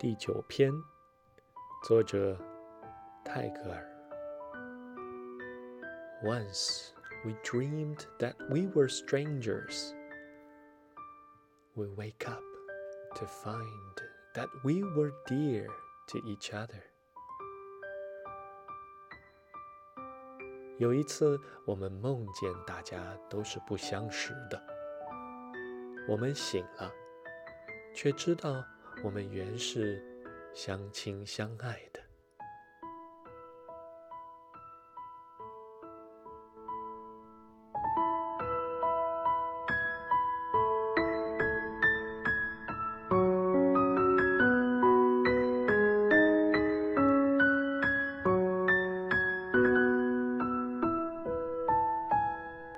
第九篇，作者泰戈尔。Once we dreamed that we were strangers. We wake up to find that we were dear to each other. 有一次，我们梦见大家都是不相识的。我们醒了，却知道。我们原是相亲相爱的。